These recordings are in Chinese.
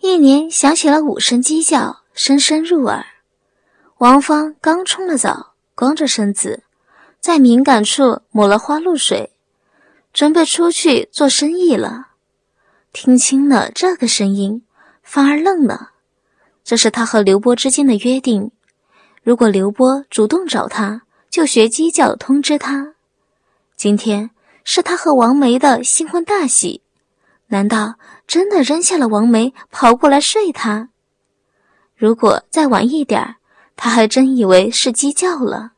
一年响起了五声鸡叫，声声入耳。王芳刚冲了澡，光着身子，在敏感处抹了花露水，准备出去做生意了。听清了这个声音，反而愣了。这是他和刘波之间的约定，如果刘波主动找他，就学鸡叫通知他。今天是他和王梅的新婚大喜。难道真的扔下了王梅，跑过来睡他？如果再晚一点他还真以为是鸡叫了。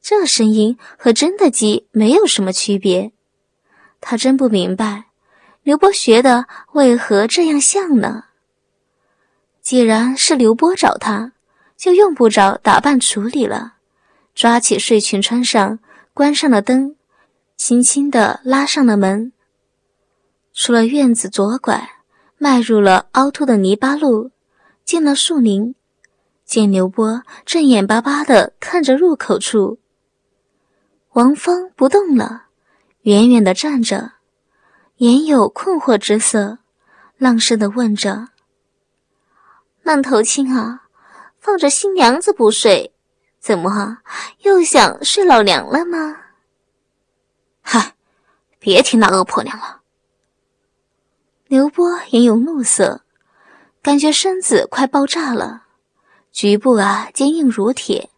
这声音和真的鸡没有什么区别。他真不明白，刘波学的为何这样像呢？既然是刘波找他，就用不着打扮处理了。抓起睡裙穿上，关上了灯，轻轻地拉上了门。出了院子，左拐，迈入了凹凸的泥巴路，进了树林，见刘波正眼巴巴地看着入口处。王芳不动了，远远地站着，眼有困惑之色，浪声地问着：“浪头青啊，放着新娘子不睡，怎么又想睡老娘了吗？”嗨，别提那恶婆娘了。刘波眼有怒色，感觉身子快爆炸了，局部啊坚硬如铁，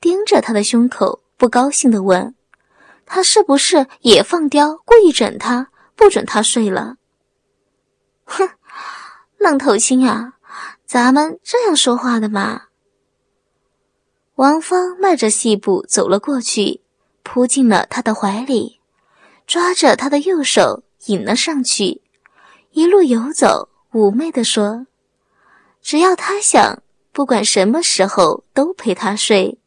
盯着他的胸口，不高兴的问：“他是不是也放刁，故意整他，不准他睡了？”哼，愣头青啊，咱们这样说话的吗？王芳迈着细步走了过去，扑进了他的怀里，抓着他的右手引了上去。一路游走，妩媚地说：“只要他想，不管什么时候都陪他睡。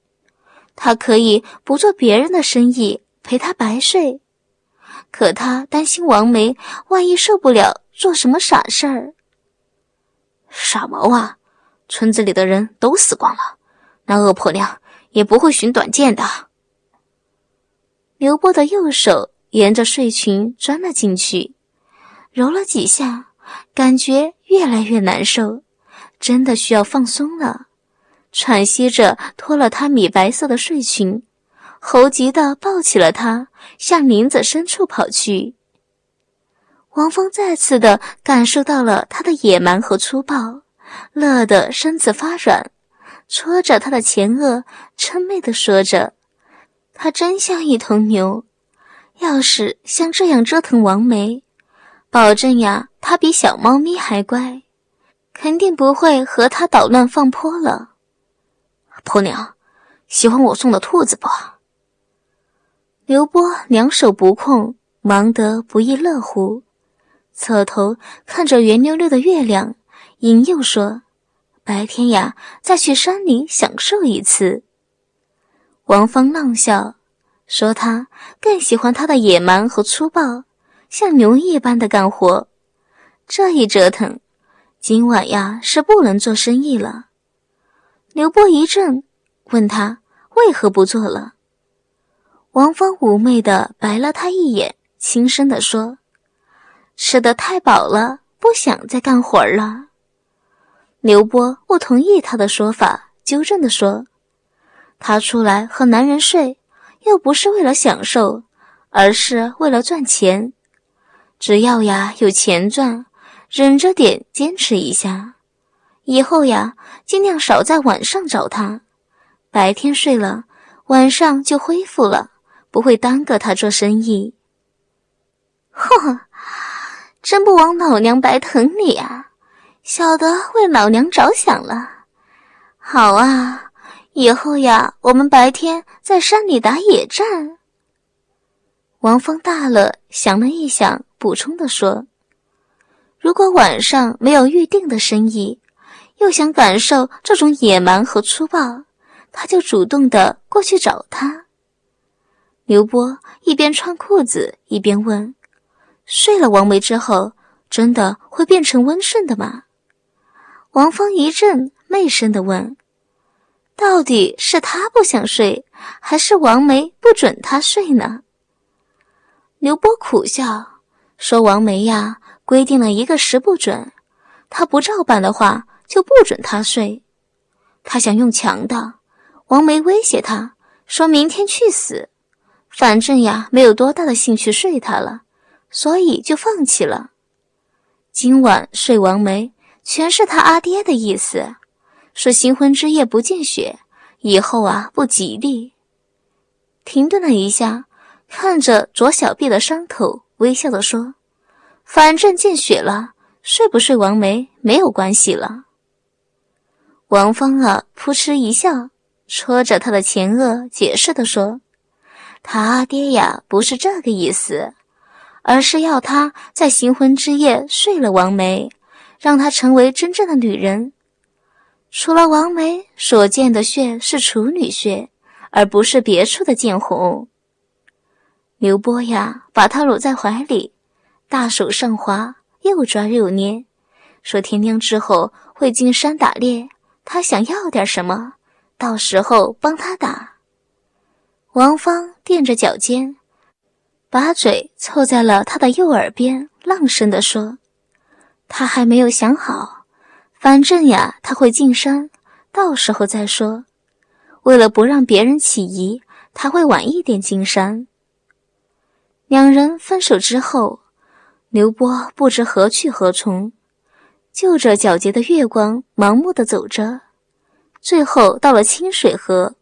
他可以不做别人的生意，陪他白睡。可他担心王梅万一受不了，做什么傻事儿。傻毛啊！村子里的人都死光了，那恶婆娘也不会寻短见的。”刘波的右手沿着睡裙钻了进去。揉了几下，感觉越来越难受，真的需要放松了。喘息着脱了她米白色的睡裙，猴急的抱起了她，向林子深处跑去。王峰再次的感受到了他的野蛮和粗暴，乐得身子发软，戳着他的前额，嗔媚的说着：“他真像一头牛，要是像这样折腾王梅。”保证呀，他比小猫咪还乖，肯定不会和他捣乱放泼了。婆娘，喜欢我送的兔子不？刘波两手不空，忙得不亦乐乎，侧头看着圆溜溜的月亮，引诱说：“白天呀，再去山里享受一次。”王芳浪笑，说：“他更喜欢他的野蛮和粗暴。”像牛一般的干活，这一折腾，今晚呀是不能做生意了。刘波一怔，问他为何不做了。王芳妩媚的白了他一眼，轻声的说：“吃的太饱了，不想再干活了。”刘波不同意他的说法，纠正的说：“他出来和男人睡，又不是为了享受，而是为了赚钱。”只要呀有钱赚，忍着点，坚持一下，以后呀尽量少在晚上找他，白天睡了，晚上就恢复了，不会耽搁他做生意。哼，真不枉老娘白疼你啊，晓得为老娘着想了。好啊，以后呀我们白天在山里打野战。王峰大了，想了一想。补充的说：“如果晚上没有预定的生意，又想感受这种野蛮和粗暴，他就主动的过去找他。”刘波一边穿裤子一边问：“睡了王梅之后，真的会变成温顺的吗？”王芳一阵，媚声的问：“到底是他不想睡，还是王梅不准他睡呢？”刘波苦笑。说王梅呀，规定了一个时不准，他不照办的话，就不准他睡。他想用强的，王梅威胁他，说明天去死。反正呀，没有多大的兴趣睡他了，所以就放弃了。今晚睡王梅，全是他阿爹的意思，说新婚之夜不见血，以后啊不吉利。停顿了一下，看着左小臂的伤口，微笑的说：“反正见血了，睡不睡王梅没有关系了。”王芳啊，扑哧一笑，戳着他的前额，解释的说。他爹呀，不是这个意思，而是要他在新婚之夜睡了王梅，让她成为真正的女人。除了王梅所见的血是处女血，而不是别处的见红。刘波呀，把她搂在怀里，大手上滑，又抓又捏，说天亮之后会进山打猎，他想要点什么，到时候帮他打。王芳垫着脚尖，把嘴凑在了他的右耳边，浪声地说：“他还没有想好，反正呀，他会进山，到时候再说。为了不让别人起疑，他会晚一点进山。”两人分手之后，刘波不知何去何从，就着皎洁的月光，盲目的走着，最后到了清水河。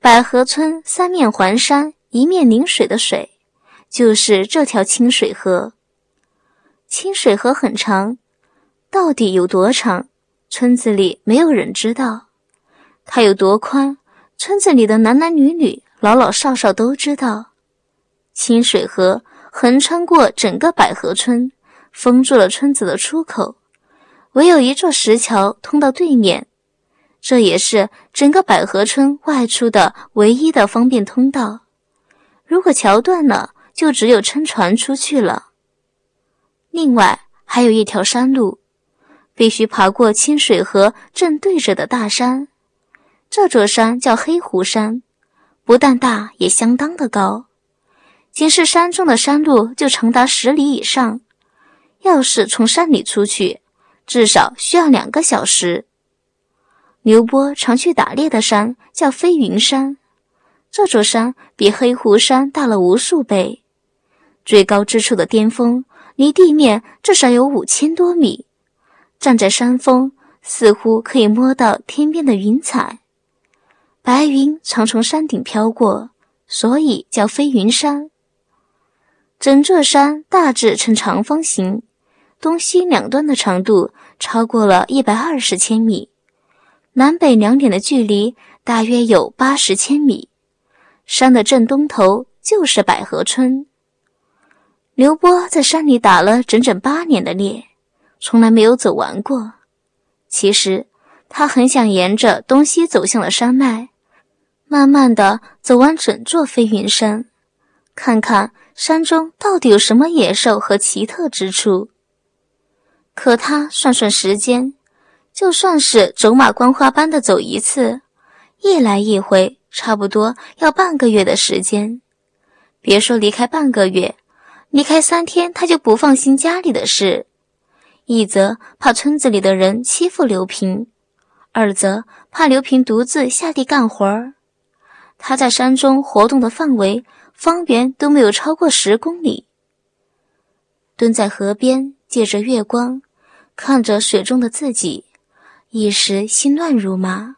百合村三面环山，一面临水的水，就是这条清水河。清水河很长，到底有多长，村子里没有人知道；它有多宽，村子里的男男女女、老老少少都知道。清水河横穿过整个百合村，封住了村子的出口，唯有一座石桥通到对面。这也是整个百合村外出的唯一的方便通道。如果桥断了，就只有撑船出去了。另外还有一条山路，必须爬过清水河正对着的大山。这座山叫黑湖山，不但大，也相当的高。仅是山中的山路就长达十里以上。要是从山里出去，至少需要两个小时。刘波常去打猎的山叫飞云山，这座山比黑狐山大了无数倍，最高之处的巅峰离地面至少有五千多米。站在山峰，似乎可以摸到天边的云彩，白云常从山顶飘过，所以叫飞云山。整座山大致呈长方形，东西两端的长度超过了一百二十千米。南北两点的距离大约有八十千米，山的正东头就是百合村。刘波在山里打了整整八年的猎，从来没有走完过。其实他很想沿着东西走向了山脉，慢慢的走完整座飞云山，看看山中到底有什么野兽和奇特之处。可他算算时间。就算是走马观花般的走一次，一来一回，差不多要半个月的时间。别说离开半个月，离开三天，他就不放心家里的事。一则怕村子里的人欺负刘平，二则怕刘平独自下地干活儿。他在山中活动的范围，方圆都没有超过十公里。蹲在河边，借着月光，看着水中的自己。一时心乱如麻，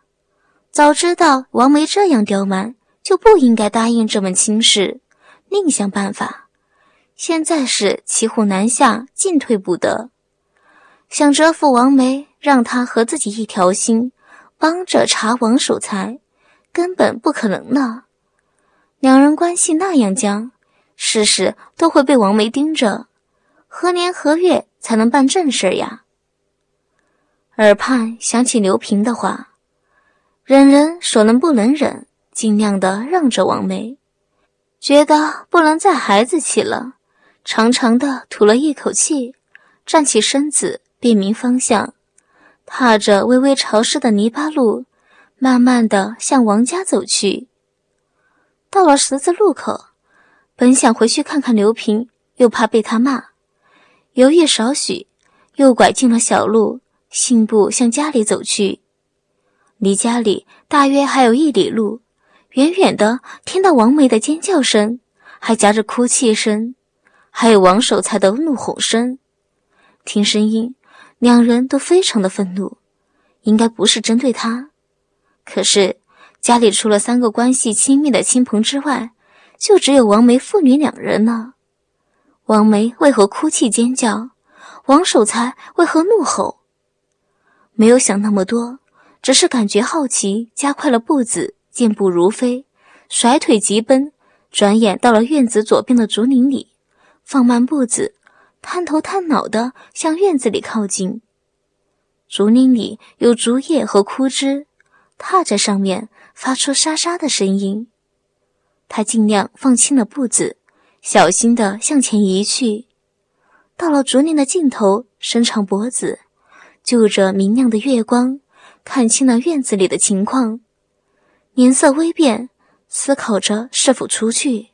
早知道王梅这样刁蛮，就不应该答应这门亲事，另想办法。现在是骑虎难下，进退不得。想折服王梅，让她和自己一条心，帮着查王守财，根本不可能了。两人关系那样僵，事事都会被王梅盯着，何年何月才能办正事呀？耳畔想起刘平的话：“忍人所能不能忍，尽量的让着王梅。”觉得不能再孩子气了，长长的吐了一口气，站起身子，辨明方向，踏着微微潮湿的泥巴路，慢慢的向王家走去。到了十字路口，本想回去看看刘平，又怕被他骂，犹豫少许。又拐进了小路，信步向家里走去。离家里大约还有一里路，远远的听到王梅的尖叫声，还夹着哭泣声，还有王守财的怒吼声。听声音，两人都非常的愤怒，应该不是针对他。可是家里除了三个关系亲密的亲朋之外，就只有王梅父女两人呢。王梅为何哭泣尖叫？王守才为何怒吼？没有想那么多，只是感觉好奇，加快了步子，健步如飞，甩腿急奔。转眼到了院子左边的竹林里，放慢步子，探头探脑的向院子里靠近。竹林里有竹叶和枯枝，踏在上面发出沙沙的声音。他尽量放轻了步子，小心的向前移去。到了竹林的尽头，伸长脖子，就着明亮的月光，看清了院子里的情况，脸色微变，思考着是否出去。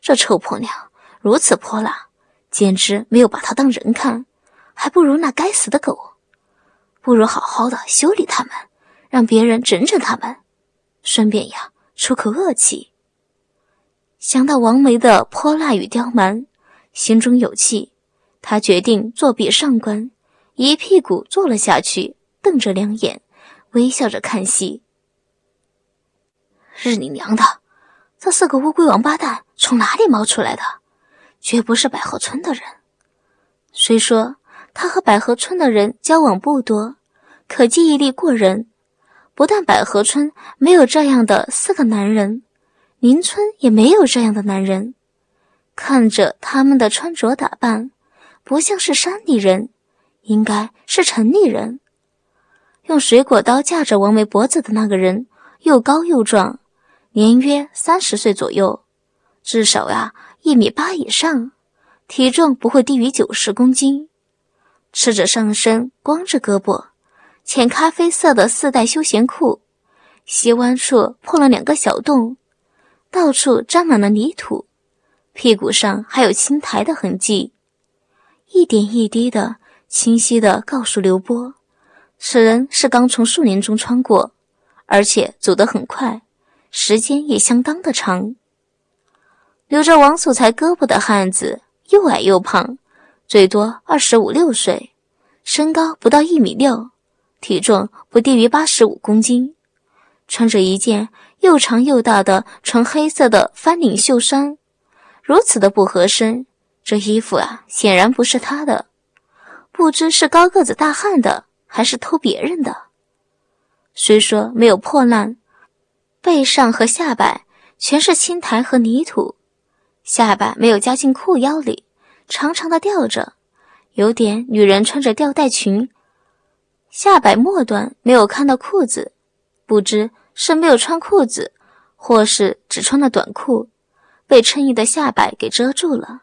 这臭婆娘如此泼辣，简直没有把她当人看，还不如那该死的狗，不如好好的修理他们，让别人整整他们，顺便呀出口恶气。想到王梅的泼辣与刁蛮。心中有气，他决定作壁上观，一屁股坐了下去，瞪着两眼，微笑着看戏。日你娘的，这四个乌龟王八蛋从哪里冒出来的？绝不是百合村的人。虽说他和百合村的人交往不多，可记忆力过人。不但百合村没有这样的四个男人，邻村也没有这样的男人。看着他们的穿着打扮，不像是山里人，应该是城里人。用水果刀架着王梅脖子的那个人，又高又壮，年约三十岁左右，至少呀一米八以上，体重不会低于九十公斤，赤着上身，光着胳膊，浅咖啡色的四带休闲裤，膝弯处破了两个小洞，到处沾满了泥土。屁股上还有青苔的痕迹，一点一滴的清晰的告诉刘波，此人是刚从树林中穿过，而且走得很快，时间也相当的长。留着王守才胳膊的汉子，又矮又胖，最多二十五六岁，身高不到一米六，体重不低于八十五公斤，穿着一件又长又大的纯黑色的翻领袖衫。如此的不合身，这衣服啊，显然不是他的，不知是高个子大汉的，还是偷别人的。虽说没有破烂，背上和下摆全是青苔和泥土，下摆没有夹进裤腰里，长长的吊着，有点女人穿着吊带裙，下摆末端没有看到裤子，不知是没有穿裤子，或是只穿了短裤。被衬衣的下摆给遮住了。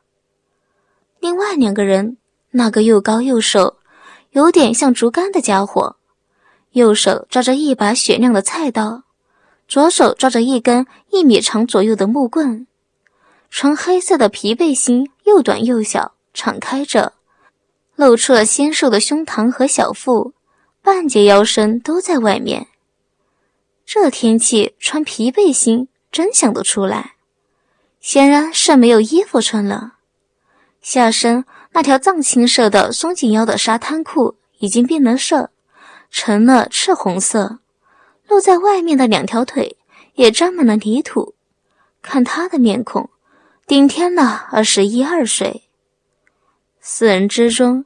另外两个人，那个又高又瘦，有点像竹竿的家伙，右手抓着一把雪亮的菜刀，左手抓着一根一米长左右的木棍。纯黑色的皮背心又短又小，敞开着，露出了纤瘦的胸膛和小腹，半截腰身都在外面。这天气穿皮背心真想得出来。显然是没有衣服穿了，下身那条藏青色的松紧腰的沙滩裤已经变了色，成了赤红色，露在外面的两条腿也沾满了泥土。看他的面孔，顶天了二十一二岁。四人之中，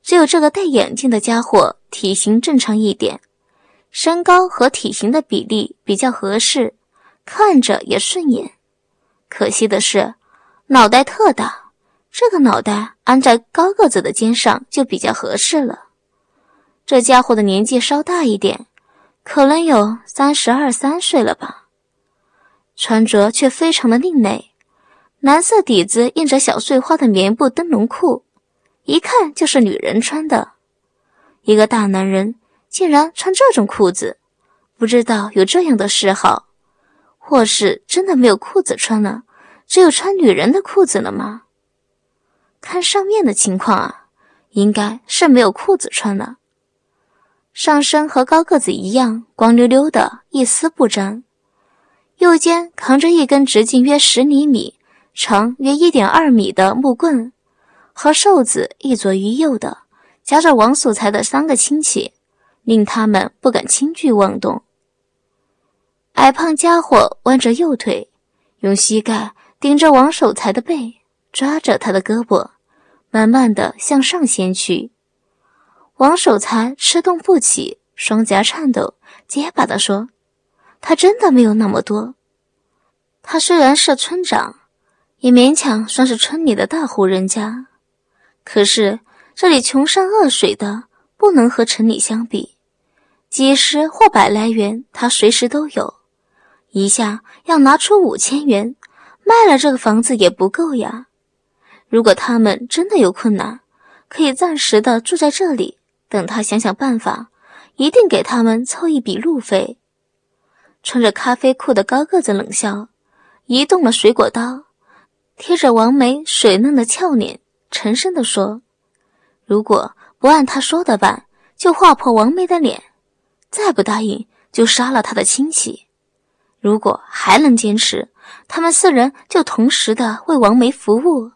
只有这个戴眼镜的家伙体型正常一点，身高和体型的比例比较合适，看着也顺眼。可惜的是，脑袋特大，这个脑袋安在高个子的肩上就比较合适了。这家伙的年纪稍大一点，可能有三十二三岁了吧，穿着却非常的另类，蓝色底子印着小碎花的棉布灯笼裤，一看就是女人穿的。一个大男人竟然穿这种裤子，不知道有这样的嗜好。或是真的没有裤子穿了，只有穿女人的裤子了吗？看上面的情况啊，应该是没有裤子穿了，上身和高个子一样光溜溜的，一丝不沾。右肩扛着一根直径约十厘米、长约一点二米的木棍，和瘦子一左一右的夹着王守财的三个亲戚，令他们不敢轻举妄动。矮胖家伙弯着右腿，用膝盖顶着王守财的背，抓着他的胳膊。慢慢的向上掀去，王守财吃动不起，双颊颤抖，结巴的说：“他真的没有那么多。他虽然是村长，也勉强算是村里的大户人家，可是这里穷山恶水的，不能和城里相比。几十或百来元，他随时都有。一下要拿出五千元，卖了这个房子也不够呀。”如果他们真的有困难，可以暂时的住在这里，等他想想办法，一定给他们凑一笔路费。穿着咖啡裤的高个子冷笑，移动了水果刀，贴着王梅水嫩的俏脸，沉声地说：“如果不按他说的办，就划破王梅的脸；再不答应，就杀了他的亲戚。如果还能坚持，他们四人就同时的为王梅服务。”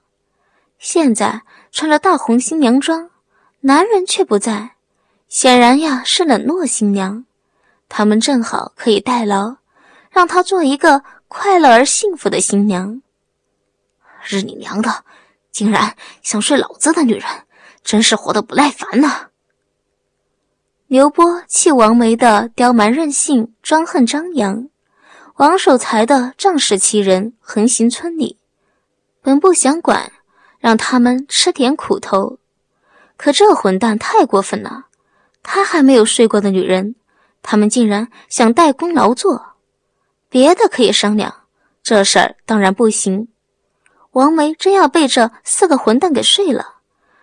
现在穿着大红新娘装，男人却不在，显然呀是冷落新娘。他们正好可以代劳，让她做一个快乐而幸福的新娘。日你娘的，竟然想睡老子的女人，真是活得不耐烦呐！刘波气王梅的刁蛮任性、专横张扬，王守财的仗势欺人、横行村里，本不想管。让他们吃点苦头，可这混蛋太过分了。他还没有睡过的女人，他们竟然想代功劳作。别的可以商量，这事儿当然不行。王梅真要被这四个混蛋给睡了，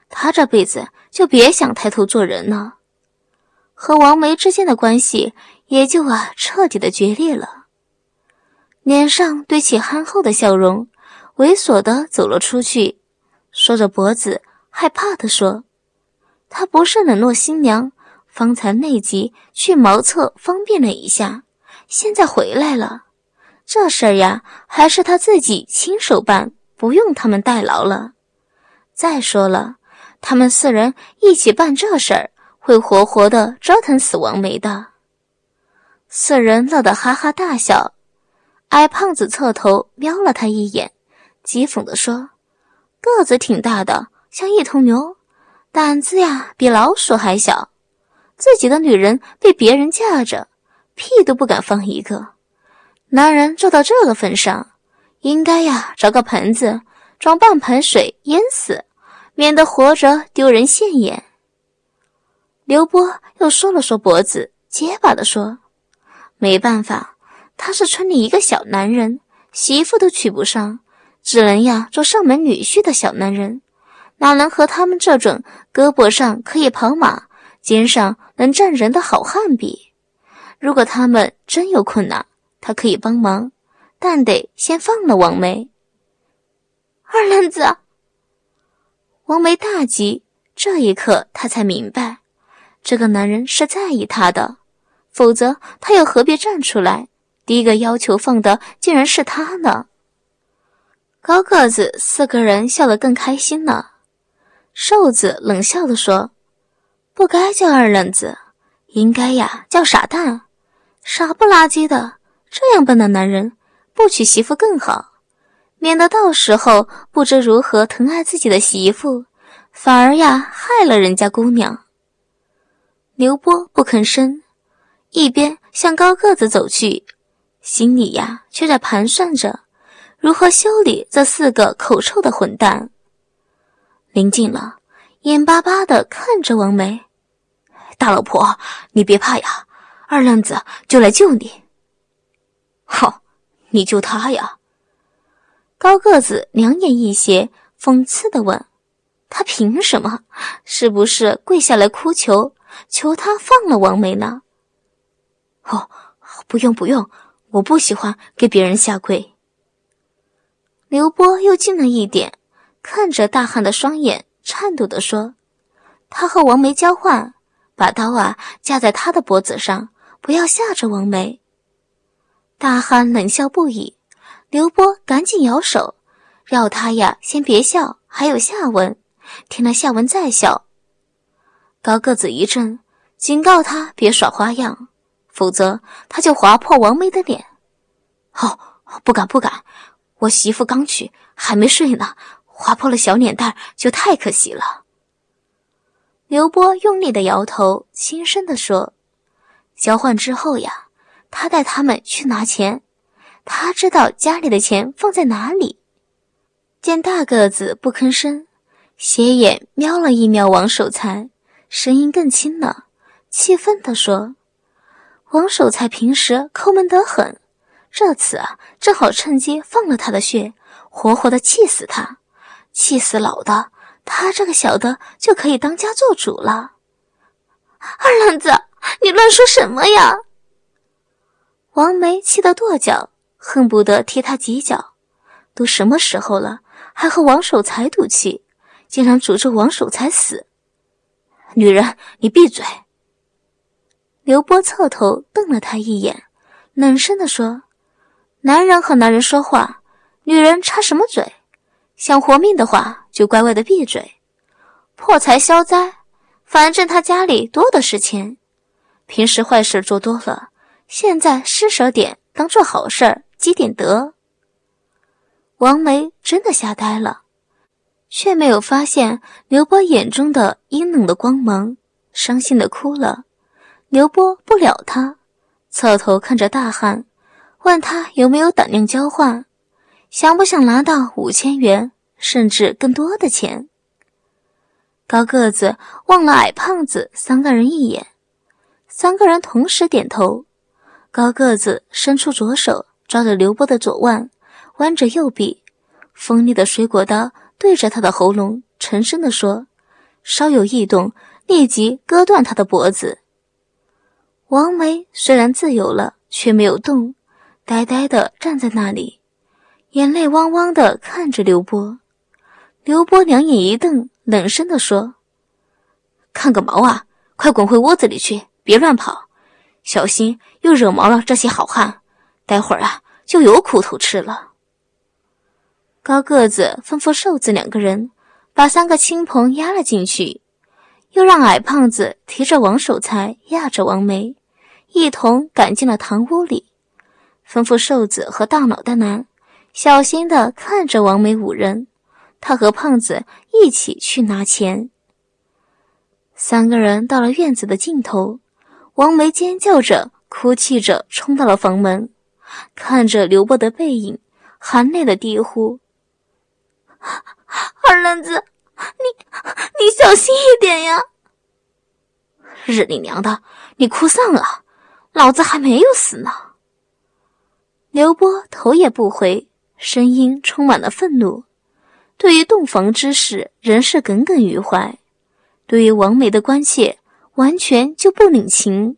他这辈子就别想抬头做人了。和王梅之间的关系也就啊彻底的决裂了。脸上堆起憨厚的笑容，猥琐的走了出去。缩着脖子，害怕的说：“他不是冷落新娘，方才内急去茅厕方便了一下，现在回来了。这事儿呀，还是他自己亲手办，不用他们代劳了。再说了，他们四人一起办这事儿，会活活的折腾死王梅的。”四人乐得哈哈大笑。矮胖子侧头瞄了他一眼，讥讽地说。个子挺大的，像一头牛，胆子呀比老鼠还小。自己的女人被别人架着，屁都不敢放一个。男人做到这个份上，应该呀找个盆子装半盆水淹死，免得活着丢人现眼。刘波又缩了缩脖子，结巴地说：“没办法，他是村里一个小男人，媳妇都娶不上。”只能呀做上门女婿的小男人，哪能和他们这种胳膊上可以跑马、肩上能站人的好汉比？如果他们真有困难，他可以帮忙，但得先放了王梅。二愣子，王梅大急，这一刻他才明白，这个男人是在意他的，否则他又何必站出来？第一个要求放的竟然是他呢？高个子四个人笑得更开心了。瘦子冷笑地说：“不该叫二愣子，应该呀叫傻蛋，傻不拉几的。这样笨的男人，不娶媳妇更好，免得到时候不知如何疼爱自己的媳妇，反而呀害了人家姑娘。”刘波不吭声，一边向高个子走去，心里呀却在盘算着。如何修理这四个口臭的混蛋？临近了，眼巴巴的看着王梅，大老婆，你别怕呀，二愣子就来救你。好，你救他呀？高个子两眼一斜，讽刺的问：“他凭什么？是不是跪下来哭求，求他放了王梅呢？”哦，不用不用，我不喜欢给别人下跪。刘波又近了一点，看着大汉的双眼，颤抖地说：“他和王梅交换，把刀啊架在他的脖子上，不要吓着王梅。大汉冷笑不已，刘波赶紧摇手，让他呀先别笑，还有下文，听了下文再笑。高个子一怔，警告他别耍花样，否则他就划破王梅的脸。哦，不敢不敢，我媳妇刚娶，还没睡呢，划破了小脸蛋就太可惜了。刘波用力的摇头，轻声的说：“交换之后呀，他带他们去拿钱，他知道家里的钱放在哪里。”见大个子不吭声，斜眼瞄了一瞄王守财，声音更轻了，气愤的说：“王守财平时抠门得很，这次啊，正好趁机放了他的血，活活的气死他，气死老的。”他这个小的就可以当家做主了。二愣子，你乱说什么呀？王梅气得跺脚，恨不得踢他几脚。都什么时候了，还和王守财赌气，竟然诅咒王守财死！女人，你闭嘴！刘波侧头瞪了他一眼，冷声地说：“男人和男人说话，女人插什么嘴？想活命的话。”就乖乖的闭嘴，破财消灾，反正他家里多的是钱。平时坏事做多了，现在施舍点当做好事儿积点德。王梅真的吓呆了，却没有发现刘波眼中的阴冷的光芒，伤心的哭了。刘波不了他，侧头看着大汉，问他有没有胆量交换，想不想拿到五千元。甚至更多的钱。高个子望了矮胖子三个人一眼，三个人同时点头。高个子伸出左手抓着刘波的左腕，弯着右臂，锋利的水果刀对着他的喉咙，沉声地说：“稍有异动，立即割断他的脖子。”王梅虽然自由了，却没有动，呆呆地站在那里，眼泪汪汪地看着刘波。刘波两眼一瞪，冷声地说：“看个毛啊！快滚回窝子里去，别乱跑，小心又惹毛了这些好汉。待会儿啊，就有苦头吃了。”高个子吩咐瘦子两个人把三个亲朋押了进去，又让矮胖子提着王守财压着王梅，一同赶进了堂屋里，吩咐瘦子和大脑袋男小心的看着王梅五人。他和胖子一起去拿钱。三个人到了院子的尽头，王梅尖叫着、哭泣着冲到了房门，看着刘波的背影，含泪的低呼：“二愣子，你你小心一点呀！”日你娘的，你哭丧了，老子还没有死呢！刘波头也不回，声音充满了愤怒。对于洞房之事，仍是耿耿于怀；对于王梅的关切，完全就不领情。